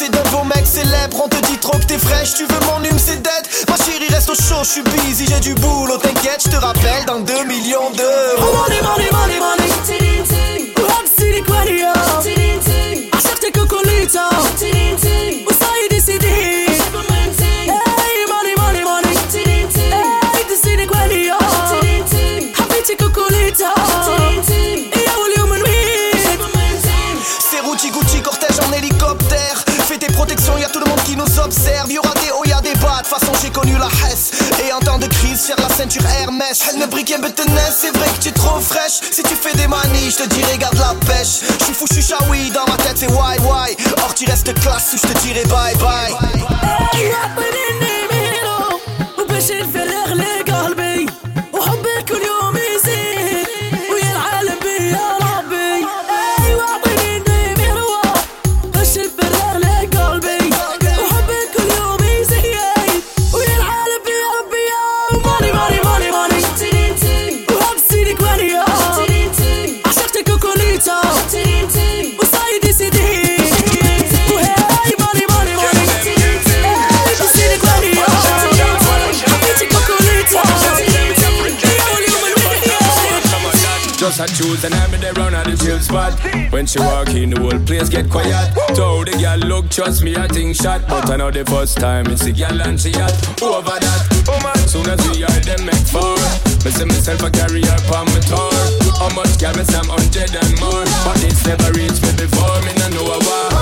Et d'un beau mec célèbre On te dit trop que t'es fraîche, tu veux mon hume c'est dead. Ma chérie reste au chaud, je suis busy, j'ai du boulot T'inquiète, je te rappelle dans 2 millions d'euros. Oh money, money, money, money J'observe, y'aura des hauts, y'a des bas. De toute façon, j'ai connu la hesse. Et en temps de crise, faire la ceinture Hermès. Elle me brigue c'est vrai que tu es trop fraîche. Si tu fais des manies, je te dirai, garde la pêche. J'suis fou, j'suis chaoui, dans ma tête, c'est why why. Or, tu restes classe ou je te dirai bye, bye. A choose and I'm in the round at the chill spot. When she walk in, the whole place get quiet. So the girl look, trust me, I think shot. But I know the first time it's a girl and she hot. Over that, oh man, soon as we are them make four. Me see myself a carry her on my tour. How much girl me some hundred and more. But it's never reached me before, me no know war.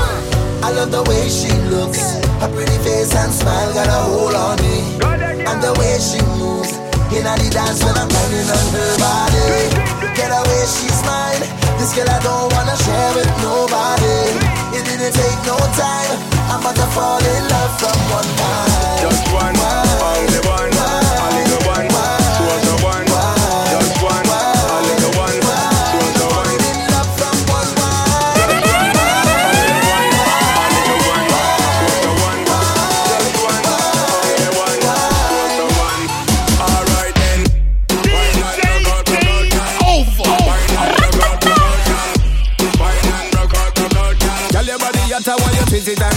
I love the way she looks. Her pretty face and smile got a hold on me. And the way she moves. In the dance when I'm grinding on her body. Get away, she's mine. This girl I don't wanna share with nobody. It didn't take no time. I'm about to fall in love from one night. Just one, one,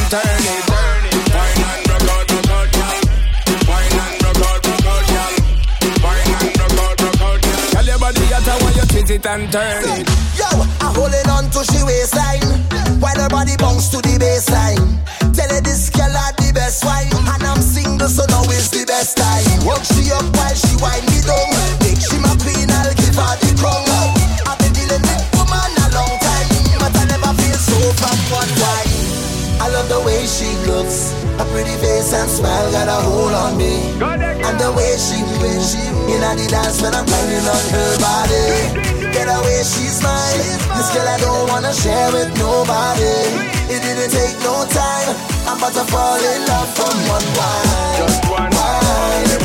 turn it. Wine and rock out, rock out. Wine and rock out, rock out, your body you twist it and turn it. Yo, I'm holding on to she waistline While her body to the Tell this girl had the best wine And I'm single so now is the best time she up while she wind me down Make she my queen, the way she looks. A pretty face and smile got a hold on me. And the way she moves In the dance when I'm grinding on her body. Get away, she's mine. This girl I don't wanna share with nobody. It didn't take no time. I'm about to fall in love from one wine. Just one, only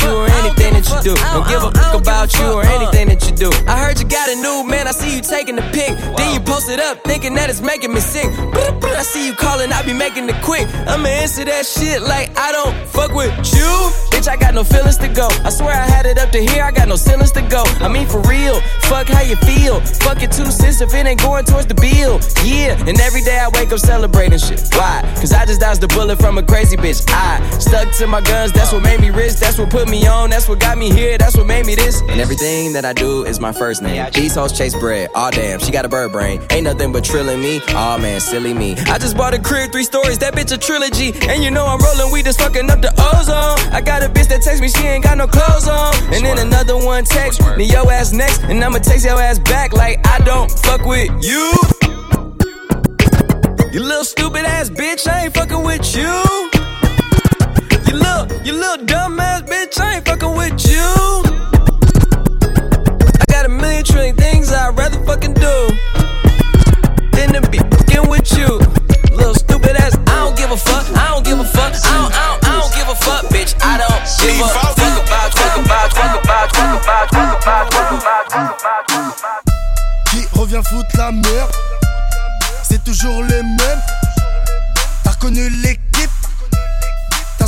you or anything you do. Don't give a fuck about you or anything that you do. I heard you got a new man, I see you taking the pic. Then you post it up, thinking that it's making me sick. I see you calling, I be making it quick. I'ma answer that shit like I don't fuck with you. Bitch, I got no feelings to go. I swear I had it up to here, I got no ceilings to go. I mean, for real, fuck how you feel. Fuck it two cents if it ain't going towards the bill. Yeah, and every day I wake up celebrating shit. Why? Cause I just dodged the bullet from a crazy bitch. I stuck to my guns, that's what made me rich. That's what put me on, that's what got me here, that's what made me this. And everything that I do is my first name. These hoes chase bread. Aw, oh, damn, she got a bird brain. Ain't nothing but trilling me. Aw, oh, man, silly me. I just bought a crib, three stories, that bitch a trilogy. And you know I'm rolling weed, just fucking up the ozone. I got a bitch that text me, she ain't got no clothes on. And then another one text me, yo ass next. And I'ma text your ass back like I don't fuck with you. You little stupid ass bitch, I ain't fucking with you. You little, you little dumb ass bitch, I ain't fucking with you. I got a million trillion things I'd rather fucking do than to be fucking with you. Little stupid ass, I don't give a fuck, I don't give a fuck, I don't, I don't, I don't give a fuck, bitch. I don't give a fuck about, fuck about, fuck about, fuck about, fuck about, fuck about. Qui revient foutre la merde? C'est toujours les mêmes. T'as reconnu l'équipe,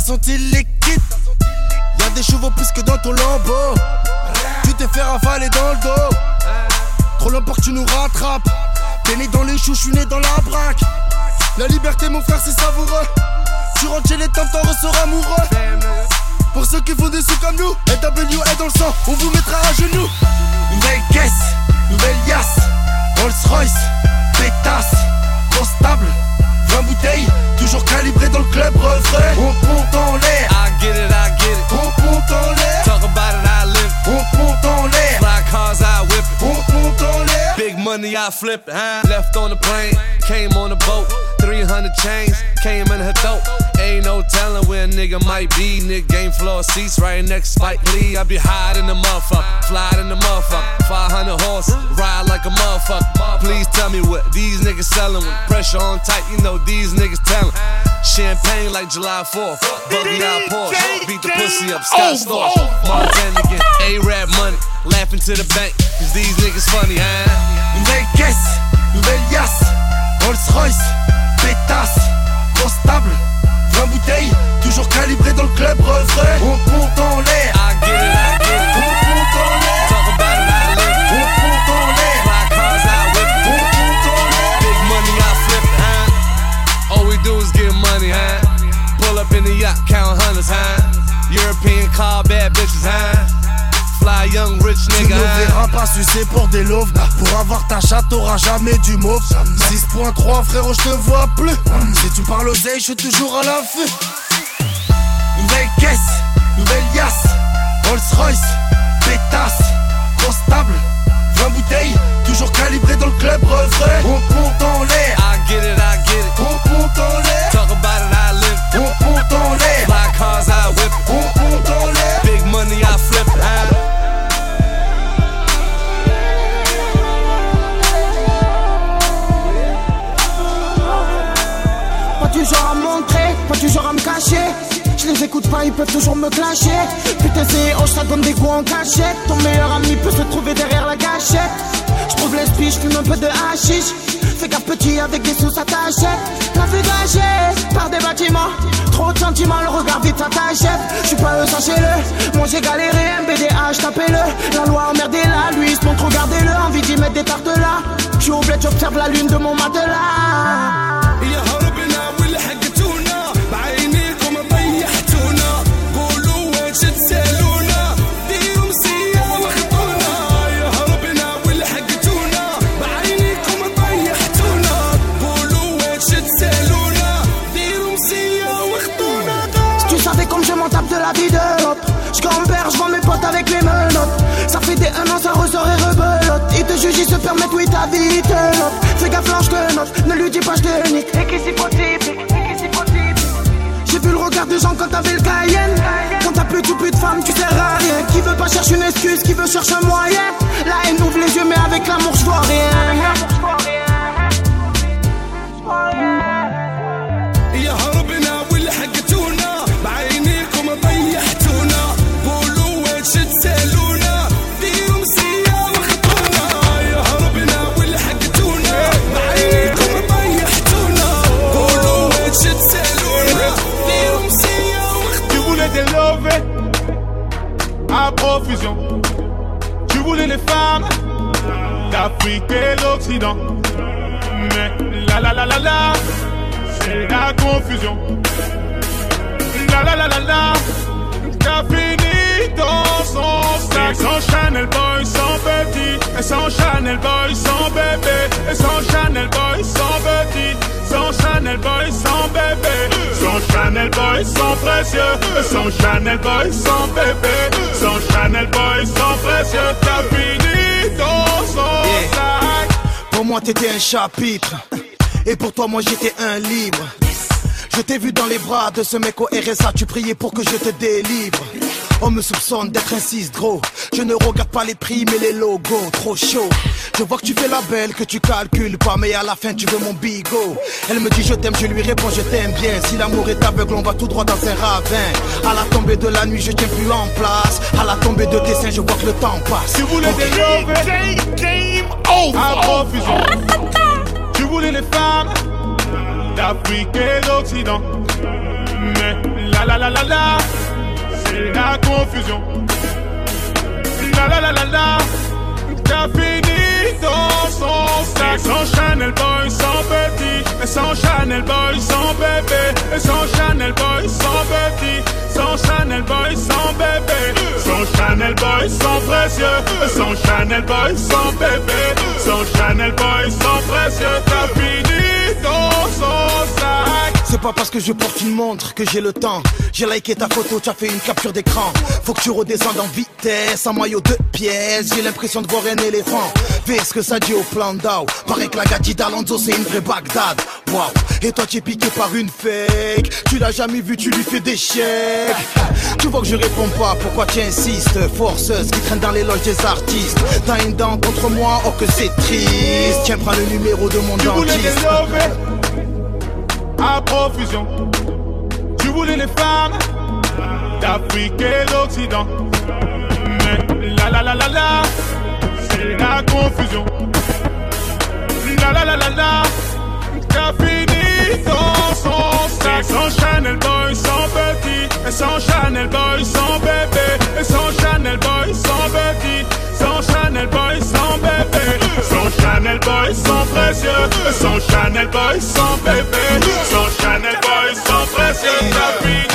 senti l'équipe. Y'a des chevaux plus que dans ton lambeau. Tu t'es fait rafaler dans le dos. Trop longtemps que tu nous rattrapes. T'es né dans les choux, j'suis né dans la braque. La liberté, mon frère, c'est savoureux. Tu rentres chez les temps, t'en ressors amoureux. Pour ceux qui font des sous comme nous, LW est dans le sang, on vous mettra à genoux. Nouvelle caisse, nouvelle yasse, Rolls Royce, pétasse, constable, 20 bouteilles, toujours calibré dans le club refrain. On monte en l'air, I get it, I get it. on monte en l'air, Talk about it, I live. on monte en l'air, Fly cars, I whip it. on monte en l'air. Big money, I flip it. Huh? Left on the plane, came on the boat. 300 chains, came in her throat. Ain't no telling where a nigga might be. Nigga game floor seats right next to Spike Lee. I be high in the motherfucker, fly in the motherfucker. 500 horses, ride like a motherfucker. Please tell me what these niggas selling with pressure on tight. You know these niggas telling. Champagne like July 4th. Buggy out Porsche. Beat the pussy up, Scott Storch. Montana again. A-Rap money. Laughing to the bank. Cause these niggas funny, huh? Nouvelle caisse, nouvelle yasse, Rolls Royce, pétasse, 20 bouteilles, toujours calibré dans le club refrain. On compte en l'air. Hein. All we do is get money. Hein. Pull up in the yacht, count hundreds, huh? European car, bad bitches, huh? Fly young rich Tu nigga, ne huh? verras pas sucer pour des loaves. Pour avoir ta chatte t'auras jamais du mauve. 6.3 frérot je te vois plus. Si tu parles oseille je suis toujours à l'affût. Nouvelle caisse, nouvelle yasse Rolls Royce, pétasse, constable 20 bouteilles, toujours calibré peuvent toujours me clasher. Putain, c'est oh, ça donne des coups en cachette. Ton meilleur ami peut se trouver derrière la gâchette. Je trouve l'esprit, je fume un peu de hashish. Fais gaffe petit avec des sous, t'achète. La vue gâchée par des bâtiments. Trop de sentiments, le regard vite, t'achète. Je suis pas eux, sachez-le. Moi j'ai galéré, MBDH, tapez-le. La loi emmerdez la lui, se montre, regardez-le. Envie d'y mettre des tartes là. Je suis au bled, j'observe la lune de mon matelas. Juge, se permettre, oui, ta vie te note. Fais gaffe, je te note. Ne lui dis pas, je te nique. Et qui s'y faut. J'ai vu le regard des gens quand t'avais le Cayenne. Quand t'as plus tout plus de femmes, tu sers à rien. Qui veut pas chercher une excuse, qui veut chercher un moyen? La haine ouvre les yeux, mais avec l'amour, je vois rien. La la la la la, c'est la confusion. La la la la la, t'as fini dans son sac. Et sans Chanel Boy, sans petit. Et sans Chanel Boy, sans bébé. Et sans Chanel Boy, sans petit. Sans Chanel Boy, sans bébé. Sans Chanel Boy, sans précieux. Et sans Chanel Boy, sans bébé. Sans Chanel Boy, sans précieux. T'as fini dans son sac. Pour moi, t'étais un chapitre. Et pour toi, moi, j'étais un livre. Je t'ai vu dans les bras de ce mec au RSA, tu priais pour que je te délivre. On me soupçonne d'être un 6 gros. Je ne regarde pas les prix, mais les logos, trop chaud. Je vois que tu fais la belle, que tu calcules pas, mais à la fin tu veux mon bigot. Elle me dit je t'aime, je lui réponds je t'aime bien. Si l'amour est aveugle, on va tout droit dans un ravin. À la tombée de la nuit, je tiens plus en place. À la tombée de tes seins, je vois que le temps passe. Tu voulais des lovés à Tu voulais les femmes d'Afrique et d'Occident. Mais la la la la la, c'est la confusion. La la la la la, t'as fini dans son sac. Et sans Chanel Boy, sans petit. Et sans Chanel Boy, sans bébé. Et sans Chanel Boy, sans petit. Sans Chanel Boy, sans bébé. Sans Chanel Boy, sans précieux. Sans Chanel Boy, sans bébé. Sans Chanel Boy, sans précieux. Pas parce que je porte une montre que j'ai le temps. J'ai liké ta photo, tu as fait une capture d'écran. Faut que tu redescendes en vitesse, en maillot de pièces. J'ai l'impression de voir un éléphant. Fais ce que ça dit au plan d'Ao. Paraît que la d'Alonso c'est une vraie Bagdad. Waouh, et toi tu es piqué par une fake. Tu l'as jamais vu, tu lui fais des chèques. Tu vois que je réponds pas, pourquoi tu insistes? Forceuse qui traîne dans les loges des artistes. T'as une dent contre moi, oh que c'est triste. Tiens, prends le numéro de mon Tu dentiste. Profusion. Tu voulais les femmes d'Afrique et d'Occident. Mais la la la la la, c'est la confusion. La la la la la, t'as fini dans son sac. Sans Chanel Boy, sans petit. Et sans Chanel Boy, sans bébé. Et sans Chanel Boy, sans petit. Chanel Boy, sans bébé. Sans Chanel Boy, sans précieux. Sans Chanel Boy, sans bébé. Sans Chanel Boy, sans précieux.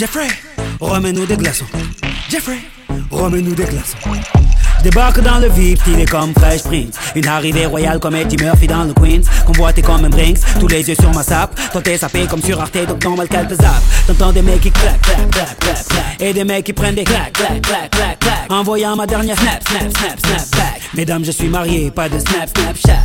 Jeffrey, remets-nous des glaçons Jeffrey, remets-nous des glaçons Débarque dans le VIP, stylé comme Fresh Prince Une arrivée royale comme Eddie Murphy dans le Queens Convoité comme un Brinks, tous les yeux sur ma sape Toi t'es sapé comme sur Arte, donc normal qu'elle te zappe T'entends des mecs qui claquent, claquent, claquent, claquent, claquent Et des mecs qui prennent des claques, claques, claques, claques, claques Envoyant ma dernière snap, snap, snap, snap back Mesdames, je suis marié, pas de snap, snapchat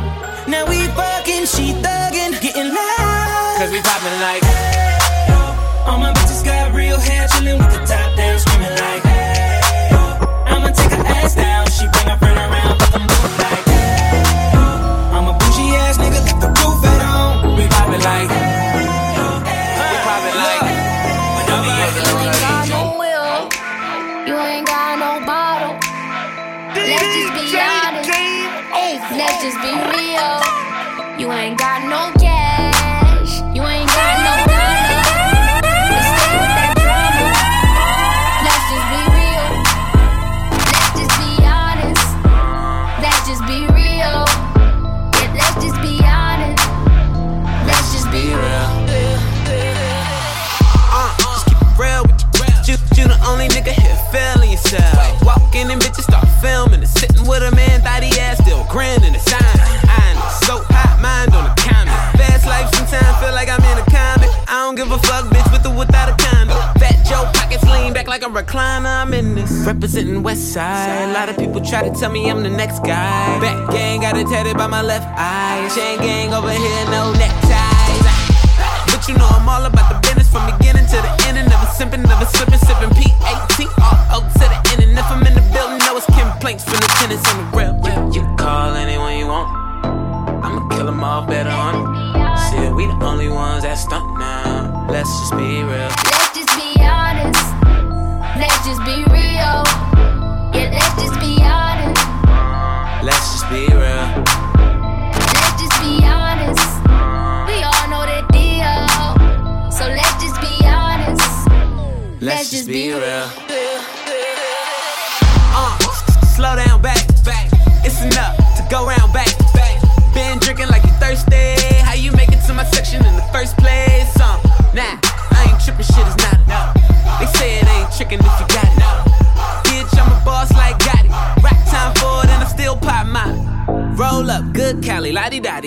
Now we fucking, she thuggin', getting loud. Cause we poppin' like. hey, yo. All my bitches got real hair, chillin' with the top down, screaming like. hey, yo. I'ma take her ass down, she bring her friend around, fuck 'em both like. hey, yo. I'm a bougie ass nigga, like the roof at home. We poppin' like. We poppin' like. But don't You ain't like got no will. You ain't got no bottle. Let's just be honest. Oh, Let's just be real. You ain't got no cash. You ain't got no dollar. Let's just be real. Let's just be honest. Let's just be real. Let's just be honest. Let's just be real. Uh, keep it real with you. You, the only nigga here feeling yourself. Walking in bitches start filming and sitting with a man, thought he ass still grinning and sign. Life sometimes feel like I'm in a comic. I don't give a fuck, bitch, with or without a condo. Fat Joe pockets lean back like a recliner. I'm in this. Representing West Side. A lot of people try to tell me I'm the next guy. Back gang got it tatted by my left eye. Chain gang over here, no neckties. But you know I'm all about the business from beginning to the end. And never simping, never slipping, sipping P-A-T-R-O to the end. And if I'm in the building, know it's complaints from the tenants on the real. You, you call anyone you want. I'ma kill them all better on we the only ones that stunt now. Let's just be real. Let's just be honest. Let's just be real. Yeah, let's just be honest. Let's just be real. Let's just be honest. We all know the deal. So let's just be honest. Let's just be real.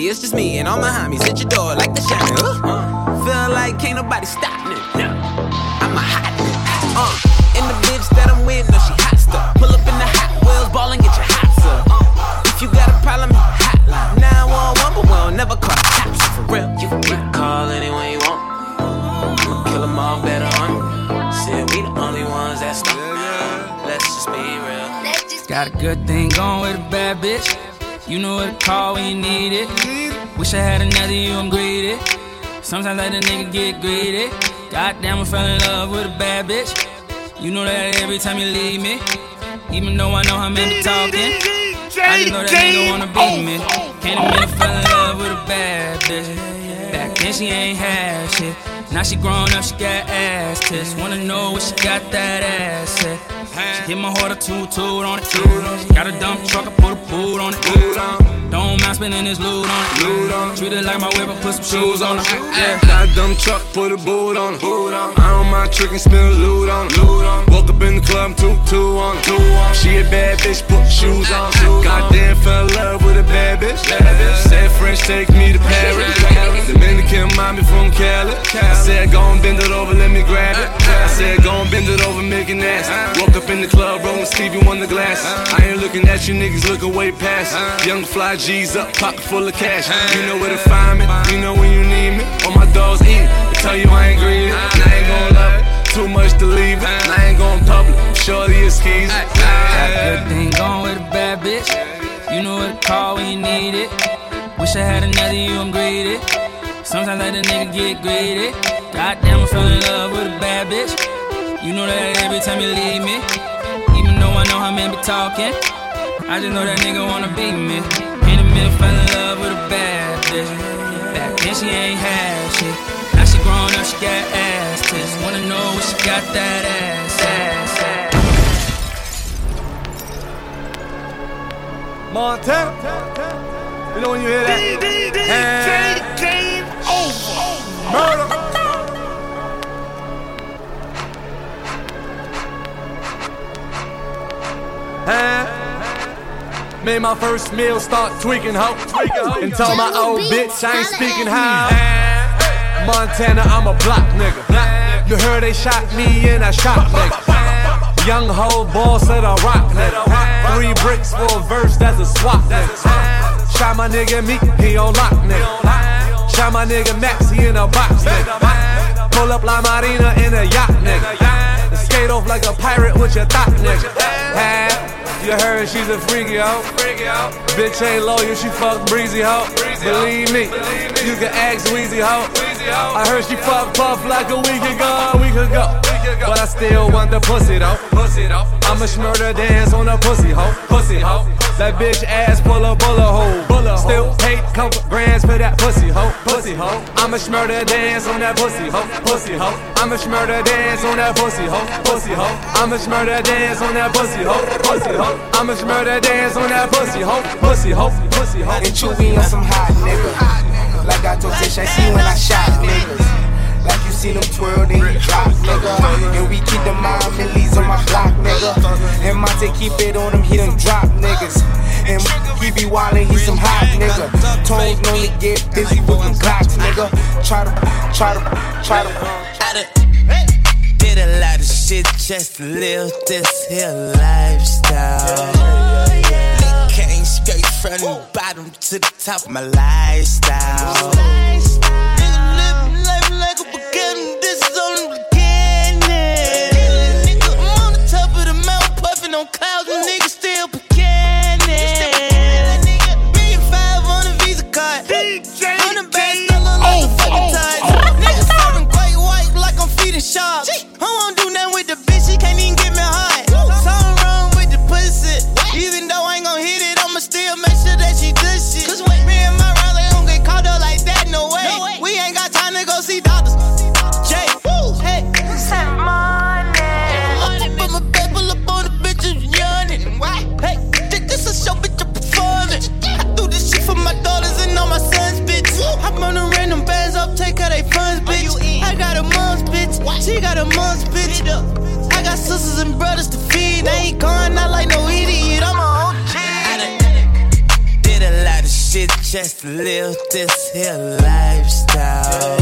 it's just me and all my homies at your door like the shiner. Uh, feel like can't nobody stop me. I'm a hot nigga. Uh, in the bitch that I'm with, no, she hot stuff. Pull up in the hot wheels, ball and get your hot stuff. Uh, if you got a problem, hotline. 911, but we'll never call the cops for real. You can call anyone you want. Kill them all better on. Said we the only ones that stop. Let's just be real. Got a good thing going with a bad bitch. You know what to call when you need it. Wish I had another you, I'm greedy. Sometimes I let a nigga get greedy. Goddamn, I fell in love with a bad bitch. You know that every time you leave me. Even though I know how be talking. I know that nigga wanna beat me. Can't admit I fell in love with a bad bitch. Back then she ain't had shit. Now she grown up, she got ass tits. Wanna know what she got that ass at. She hit my heart a two toot on it. She got a dump truck, I put a boot on it. Don't mind spending this loot on it. Treat it like my whip, I put some shoes on it. Yeah. Got a dump truck, put a boot on it. I don't mind tricking, spin a loot on it. Woke up in the club, two, two on it. She a bad bitch, put shoes on. Goddamn, fell in love with a bad bitch. Said French, take me to Paris. Dominican mommy from Cali. I said, go and bend it over, let me grab it. I said, go and bend it over, make it nasty. Woke up in the club, rolling Stevie on the glass. I ain't looking at you niggas, looking way past. Young fly G's up, pocket full of cash. You know where to find me, you know when you need me. All my dogs eat, they tell you I ain't greedy. And I ain't gon' love it. Too much to leave it. And I ain't gon' public. Shorty is keys. Got good thing going with a bad bitch. You know what to call when you need it. Wish I had another you, I'm greedy. Sometimes I let a nigga get greedy. Goddamn, I fell in love with a bad bitch. You know that every time you leave me. Even though I know how men be talking. I just know that nigga wanna beat me. In the middle, fell in love with a bad bitch. Back then she ain't had shit. Now she grown up, she got ass tits. Wanna know what she got that ass, ass, ass. Montana. You know when you hear that? DJ Game Over. Murder. Huh? Made my first meal, start tweaking, ho. And told my old bitch I ain't speaking how. Montana, I'm a block nigga. You heard they shot me and I shot nigga. Young hoe boss of the rock nigga. Three bricks for a verse, that's a swap nigga. Shot my nigga Meek, he on lock nigga. Shot my nigga Max, he in a box nigga. Pull up La Marina in a yacht nigga. Skate off like a pirate with your thought nigga. Huh? You heard she's a freaky hoe. Bitch ain't loyal, she fuck breezy hoe. Believe me, you can ask Weezy hoe. I heard she fuck Puff like a week ago, a week ago. But I still want the pussy though. I'ma smurder dance on a pussy hoe. Pussy hoe. That bitch ass full of bullet hole. Still hate couple grands for that pussy hoe. Pussy hoe. I'ma smurder dance on that pussy hoe. Pussy hoe. I'ma smurder dance on that pussy hoe. Pussy hoe. I'ma smurder dance on that pussy hoe. Pussy hoe. I'ma smurder dance on that pussy hoe. Pussy hoe. Pussy hoe. And Chewy on some hot nigga. Like I told Tish, I see when I shot niggas. See them twirl, then you drop, nigga. And we keep the mind millies on my block, nigga. And Monte keep it on him, he done drop niggas. And he be wildin', he some hot nigga. Tones only get busy with them clocks, nigga. Try to, try to, try to. Did a lot of shit just to live this here lifestyle. Came straight from the bottom to the top of my lifestyle. Nigga got a mom's bitch. I got sisters and brothers to feed. I ain't going out like no idiot. I'm a OG. I done did a lot of shit just to live this here lifestyle.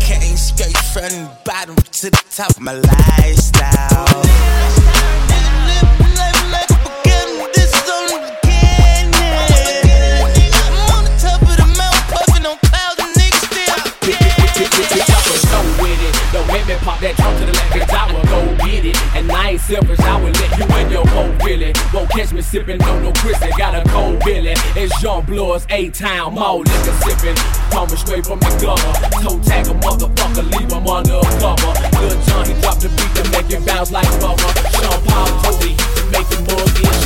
Came straight from the bottom to the top of my lifestyle. pop that trunk to the left, bitch, I will go get it. And I ain't selfish, I will let you in your cold billy. Won't catch me sippin' no, no, Chris, I got a cold billy. It's Jean Blois, A Town, more liquor sippin'. Coming straight from the gutter. Toe tag a motherfucker, leave him undercover. Good John, he dropped the beat to make it bounce like rubber. Sean Paul told me make the mug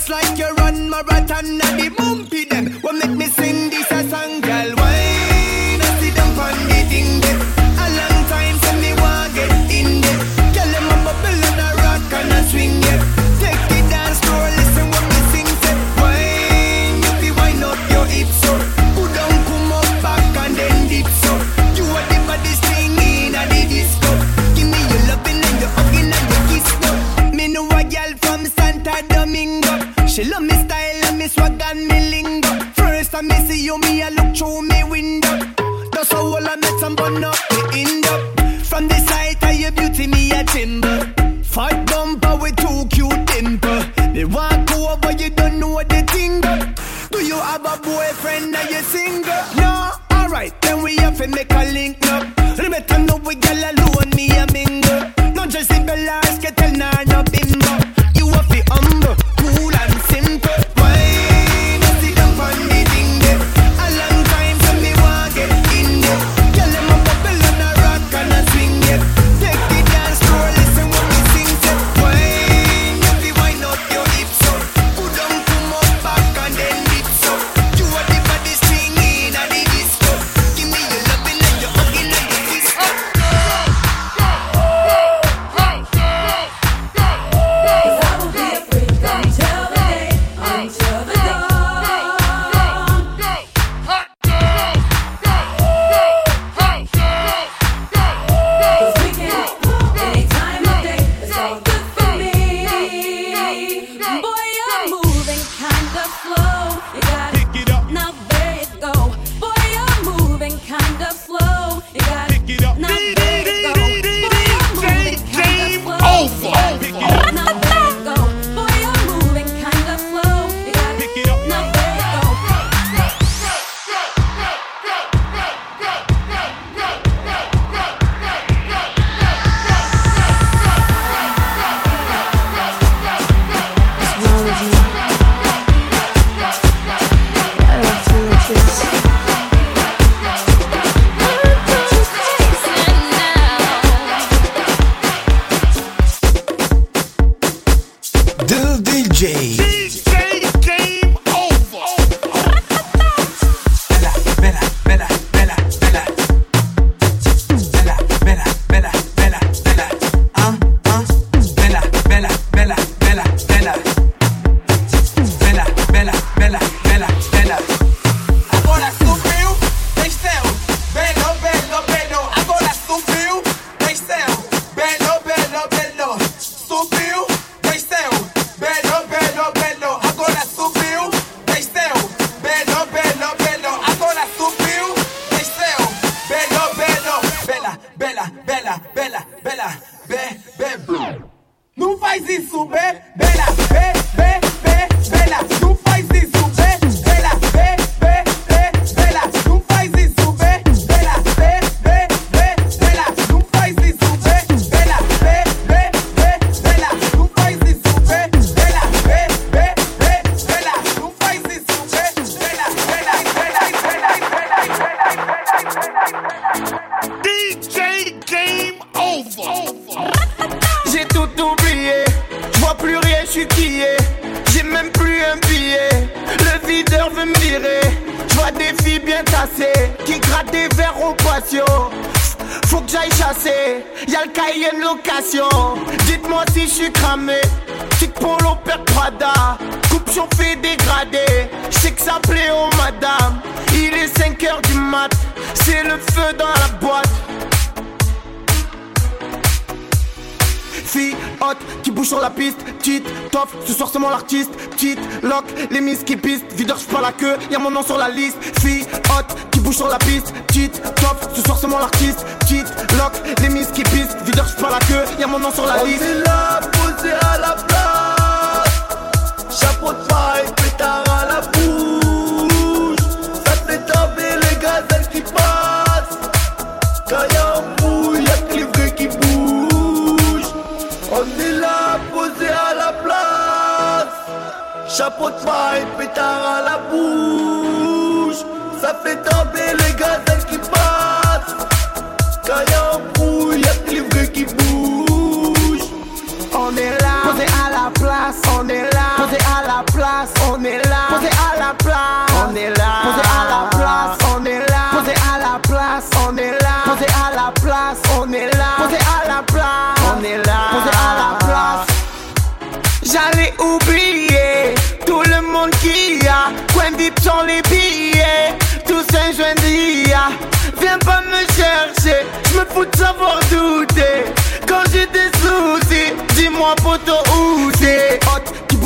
Just like you run marathon and the bumpy coffre, ce soir c'est l'artiste. Petite, lock, les miss qui pistent. Videur, je pas la queue, y'a mon nom sur la liste. Fille, hot, qui bouge sur la piste. Petite, top, ce soir c'est moi l'artiste. Petite, lock, les on est là. Posé à la place, on est là. Posé à la place, on est là. Posé à la place. J'allais oublier tout le monde qui a. Quand Quentin sont les billets. Tout saint juin Viens pas me chercher, je me fous de savoir douter. Quand j'ai des soucis, dis-moi poteau où t'es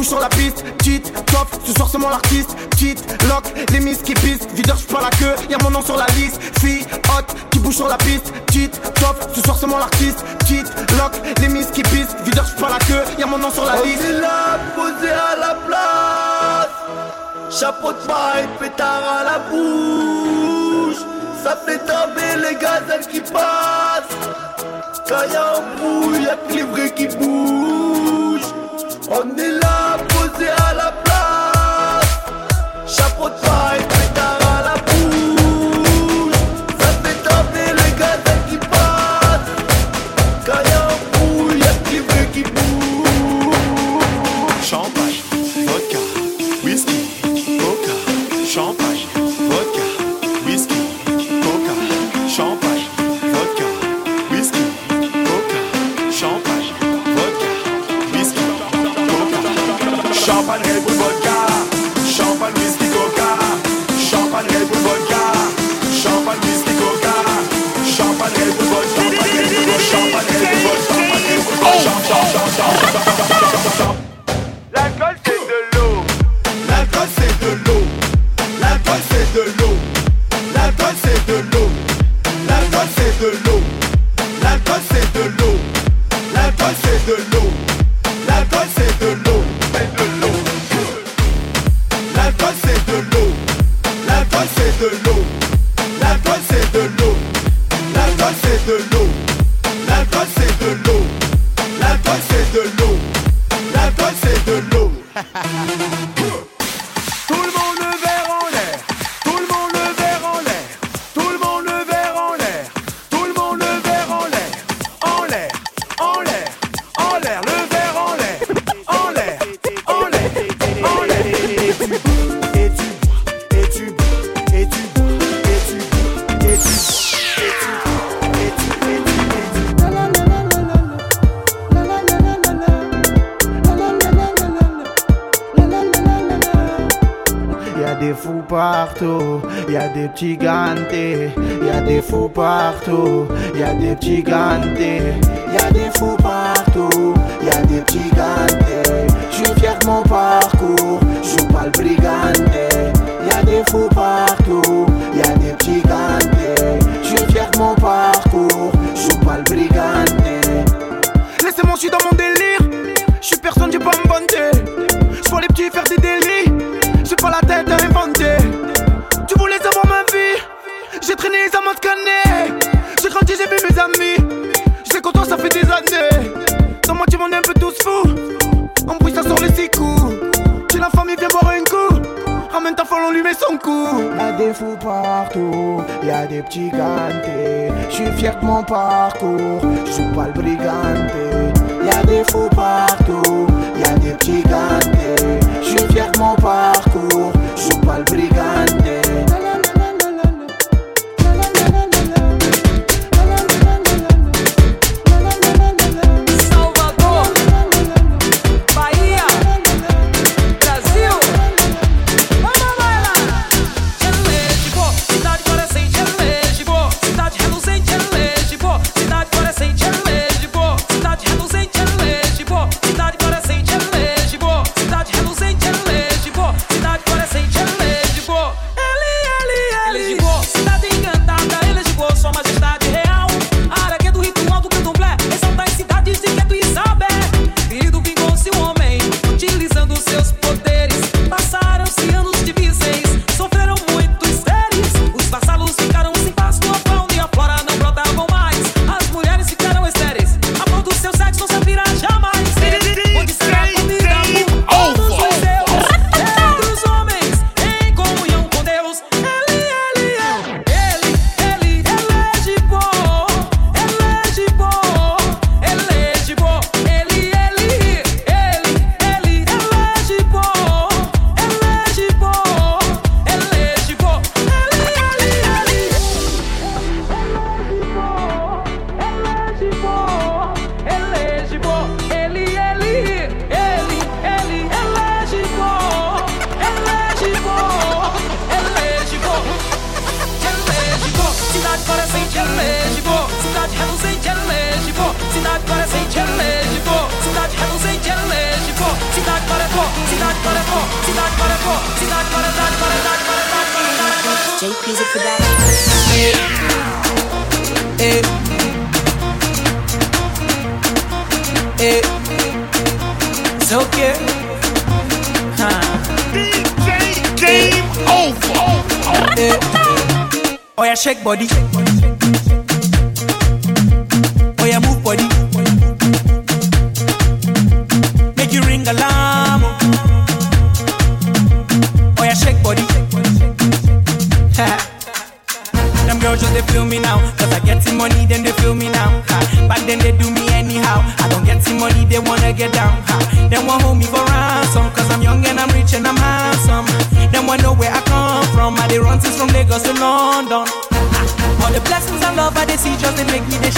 bouge sur la piste, petite, top, ce soir c'est l'artiste, petite, lock, les miss qui pissent, videur j'suis pas la queue, y'a mon nom sur la liste, fille, hot, qui bouge sur la piste, petite, top, ce soir c'est l'artiste, petite, lock, les miss qui pissent, videur j'suis pas la queue, y'a mon nom sur la liste. Là, posé à la place, chapeau de paille, pétard à la bouche, ça fait tomber les gazelles qui passent, quand y'a un brouille, y'a que les vrais qui bougent. On est là, posé à la place. de l'eau partout. Y'a des petits gantés, y'a des. Je suis fier de mon parcours, je suis pas le brigandé. Y'a des faux partout, y'a des petits. Je suis fier de mon parcours, je suis pas le brigandé. Cidade parece intelígibo, cidade reduz intelígibo, cidade parece intelígibo, cidade reduz cidade para pô, cidade para pô, cidade para pô, cidade para cidade para cidade para cidade para cidade para It's okay. Huh. DJ game over. Yeah, shake body. Oh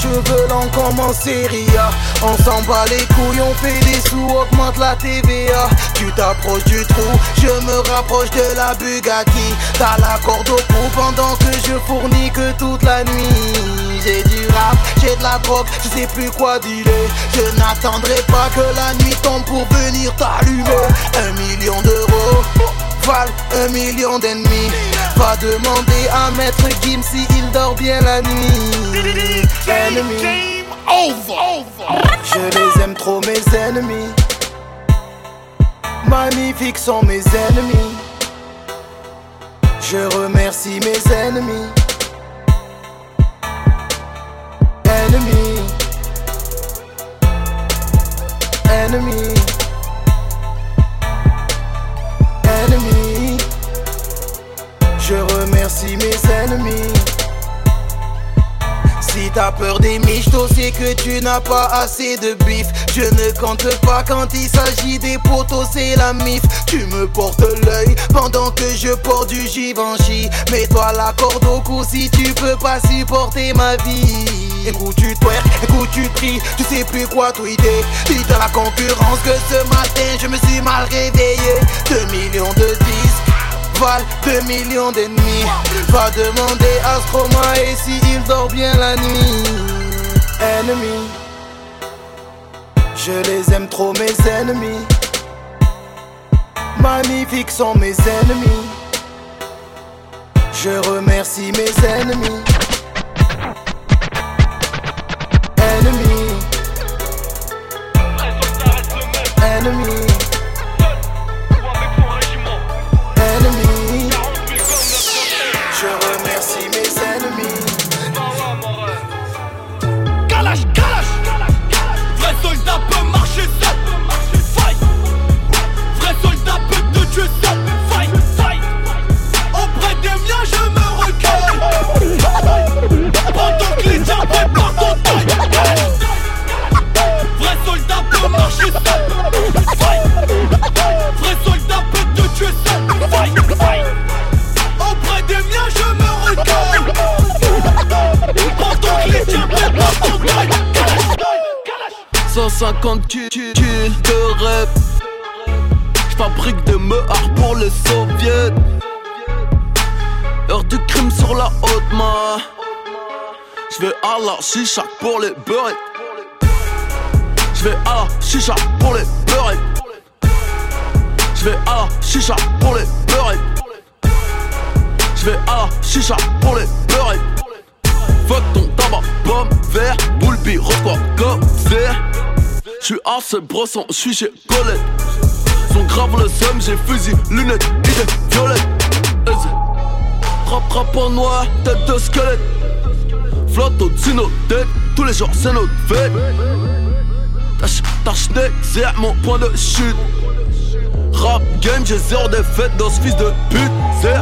Cheveux longs comme en série. On s'en bat les couilles, on fait des sous, augmente la TVA Tu t'approches du trou, je me rapproche de la Bugatti. T'as la corde au cou pendant que je fournis que toute la nuit. J'ai du rap, j'ai de la drogue, je sais plus quoi dealer. Je n'attendrai pas que la nuit tombe pour venir t'allumer. Un million d'euros valent un million d'ennemis Va demander à Maître Gim si il dort bien la nuit. Ennemi. Je les aime trop mes ennemis. Magnifiques sont mes ennemis. Je remercie mes ennemis Ennemis. Ennemis. Ennemis remercie mes ennemis. Si t'as peur des michtos, c'est que tu n'as pas assez de bif. Je ne compte pas quand il s'agit des potos, c'est la mif. Tu me portes l'œil pendant que je porte du Givenchy. Mets-toi la corde au cou si tu peux pas supporter ma vie. Écoute, tu twerk, écoute, tu tries, tu sais plus quoi tweeter. Dis dans la concurrence que ce matin je me suis mal réveillé. 2 millions de disques. Valent 2 millions d'ennemis. Va demander à Stroma et si il dort bien la nuit. Ennemis Je les aime trop mes ennemis. Magnifiques sont mes ennemis. Je remercie mes Ennemis Vrai soldat peut te tuer seul Fight, Auprès des miens je me recueille Pendant que les tiens ton taille 150 kills de rep J'fabrique des meurs pour les soviets. Heure du crime sur la haute main. J'vais à la chicha pour les beurrettes J'vais à la chicha pour les beurrettes J'vais à la chicha pour les beurrettes J'vais à la chicha pour les beurrettes Fuck ton tabac, pomme, vert, boule, quoi, comme vert. J'suis à ce brosson, j'suis chez Colette Son grave le seum, j'ai fusil, lunettes, idée, violette Rap rap en noir, tête de squelette. Flotte nos têtes, tous les jours c'est notre fête Tâche, c'est mon point de chute. Rap game, j'ai zéro défaite dans ce fils de pute C'est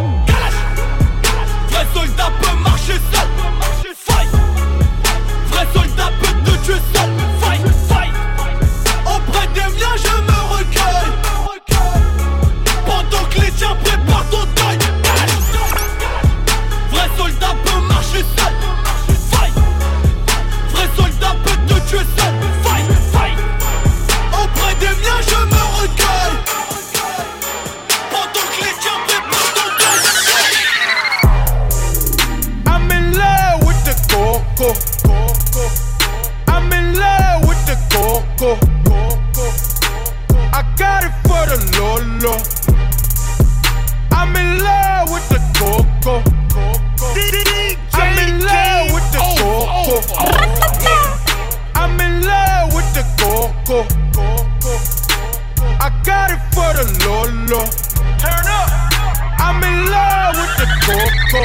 Vrai soldat peut marcher seul. Fight. Vrai soldat peut te tuer seul. Fight, fight. Auprès des miens je me recueille. Pendant que les tiens préparent ton deuil Vrai soldat peut marcher seul. Fight. Vrai soldat peut te tuer seul coco. I got it for the Lolo. I'm in love with the coco. I'm in love with the coco. I'm in love with the coco. I got it for the Lolo. Turn up. I'm in love with the coco.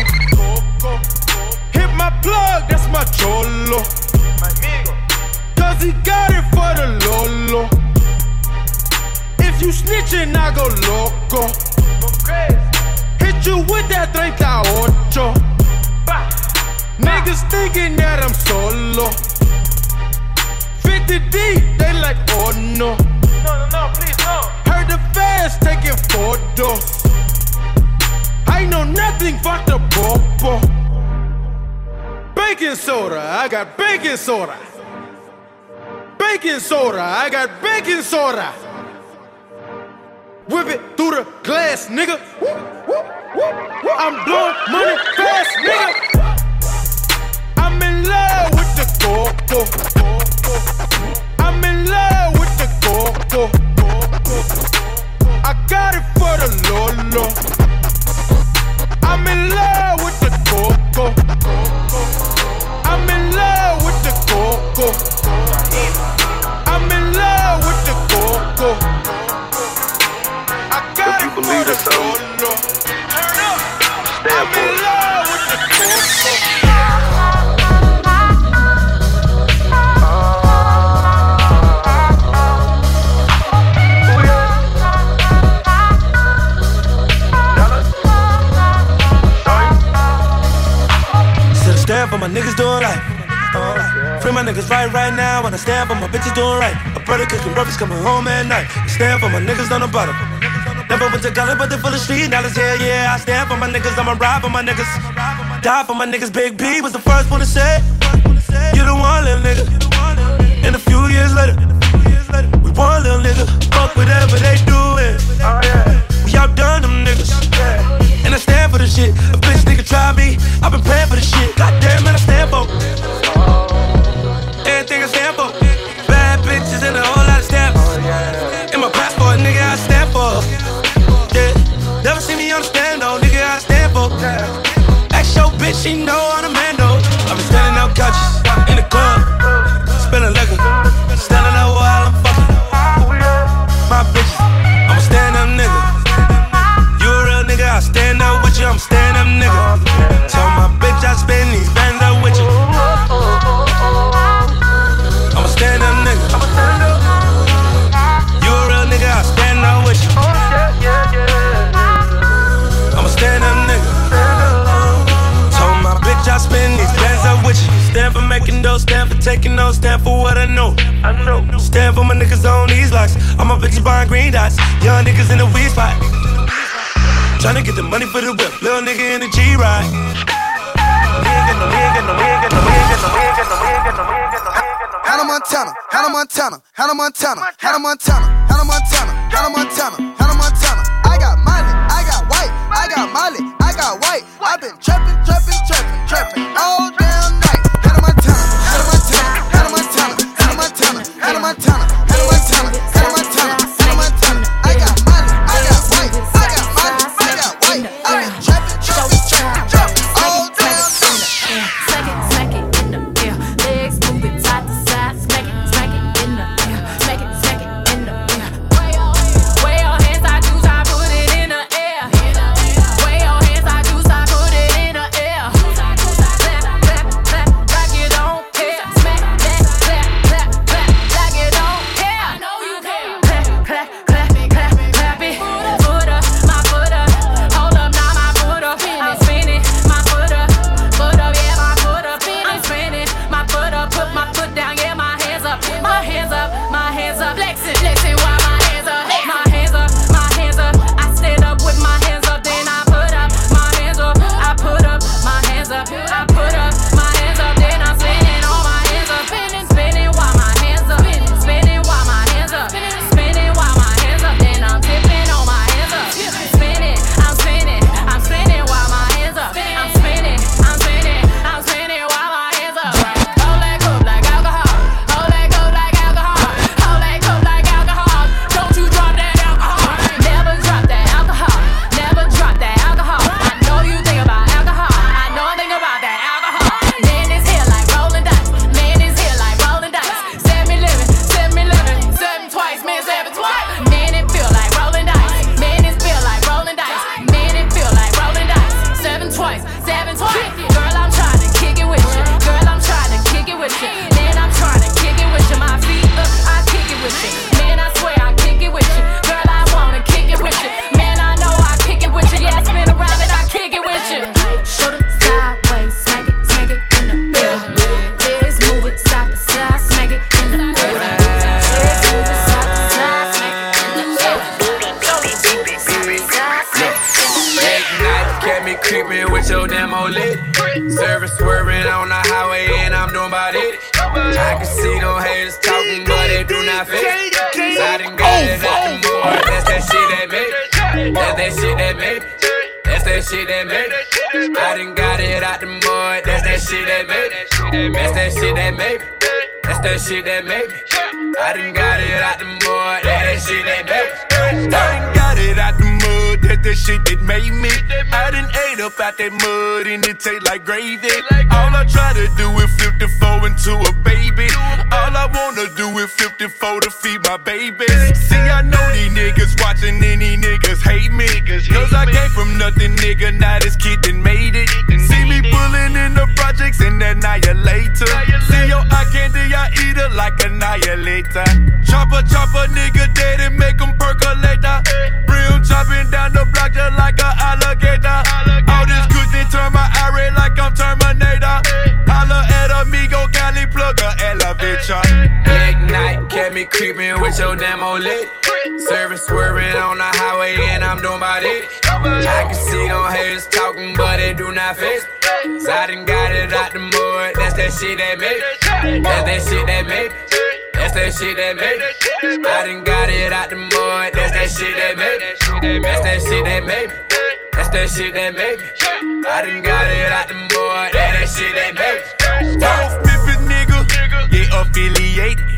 Hit my plug, that's my cholo. Cause he got it for the Lolo. If you snitching, I go loco. Hit you with that 38. Niggas thinking that I'm solo. 50 deep, they like, oh no. No, no, no, please, no. Heard the fans taking photos. I know nothing but the popo. Baking soda, I got baking soda. Baking soda, I got baking soda. Whip it through the glass, nigga. I'm blowing money fast, nigga. I'm in love with the coco. I'm in love with the coco. I got it for the Lolo. I'm in love with the coco. I'm in love with the coco. I'm in love with the go-go. I got if you believe it, son, stand for it. Stand for my niggas doing life. Doing. Pray my niggas right right now, and I stand for my bitches doing right. A brother cooking brothers coming home at night. I stand for my niggas on the bottom. Never went to gullet, but they full of street dollars. Yeah, yeah, I stand for my niggas, I'ma ride for my niggas. Die for my niggas, Big B was the first one to say, You the one, little nigga. And a few years later, we one little nigga. Fuck whatever they doing. We outdone them niggas. And I stand for the shit. A bitch nigga try me. I've been praying get the money for the Service swerving on the highway and I'm doing about it. I can see no haters talking, but they do not fit. I done got it out the more. That's that shit that made. That's that shit that made. That's that shit that made. I done got it out the mud. That's that shit that made. That's that shit that made. That's that shit that made. I done got it out the mud. That's that shit that made. I done got it out the mud. That the shit that made me. I done ate up out that mud and it taste like gravy. All I try to do is flip the four into a baby. All I wanna do is flip the four to feed my babies. See, I know these niggas watching and these niggas hate me. Cause I came from nothing, nigga, now this kid that made it be pulling in the projects and annihilator. See your eye candy, I eat it like annihilator. Chopper, chopper, nigga dead and make him percolator. Brim chopping down the block just like an alligator. All this good, they turn my eye red like I'm turning. Me creeping with your old lit. Serving swerving on the highway and I'm doing about it. I can see them haters talking, but they do not face. So I done got it out the mud. That's that shit that make. That's that shit that make. That's that shit that make. I done got it out the mud. That's that shit that make. That's that shit that make. That's that shit that make. I done got it out the mud. That's that shit that make. Wolf Memphis nigga, yeah, affiliated.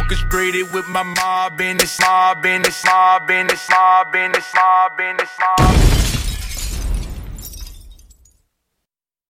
Orchestrated with my mob in this mob in this mob in this mob in this mob in this mob.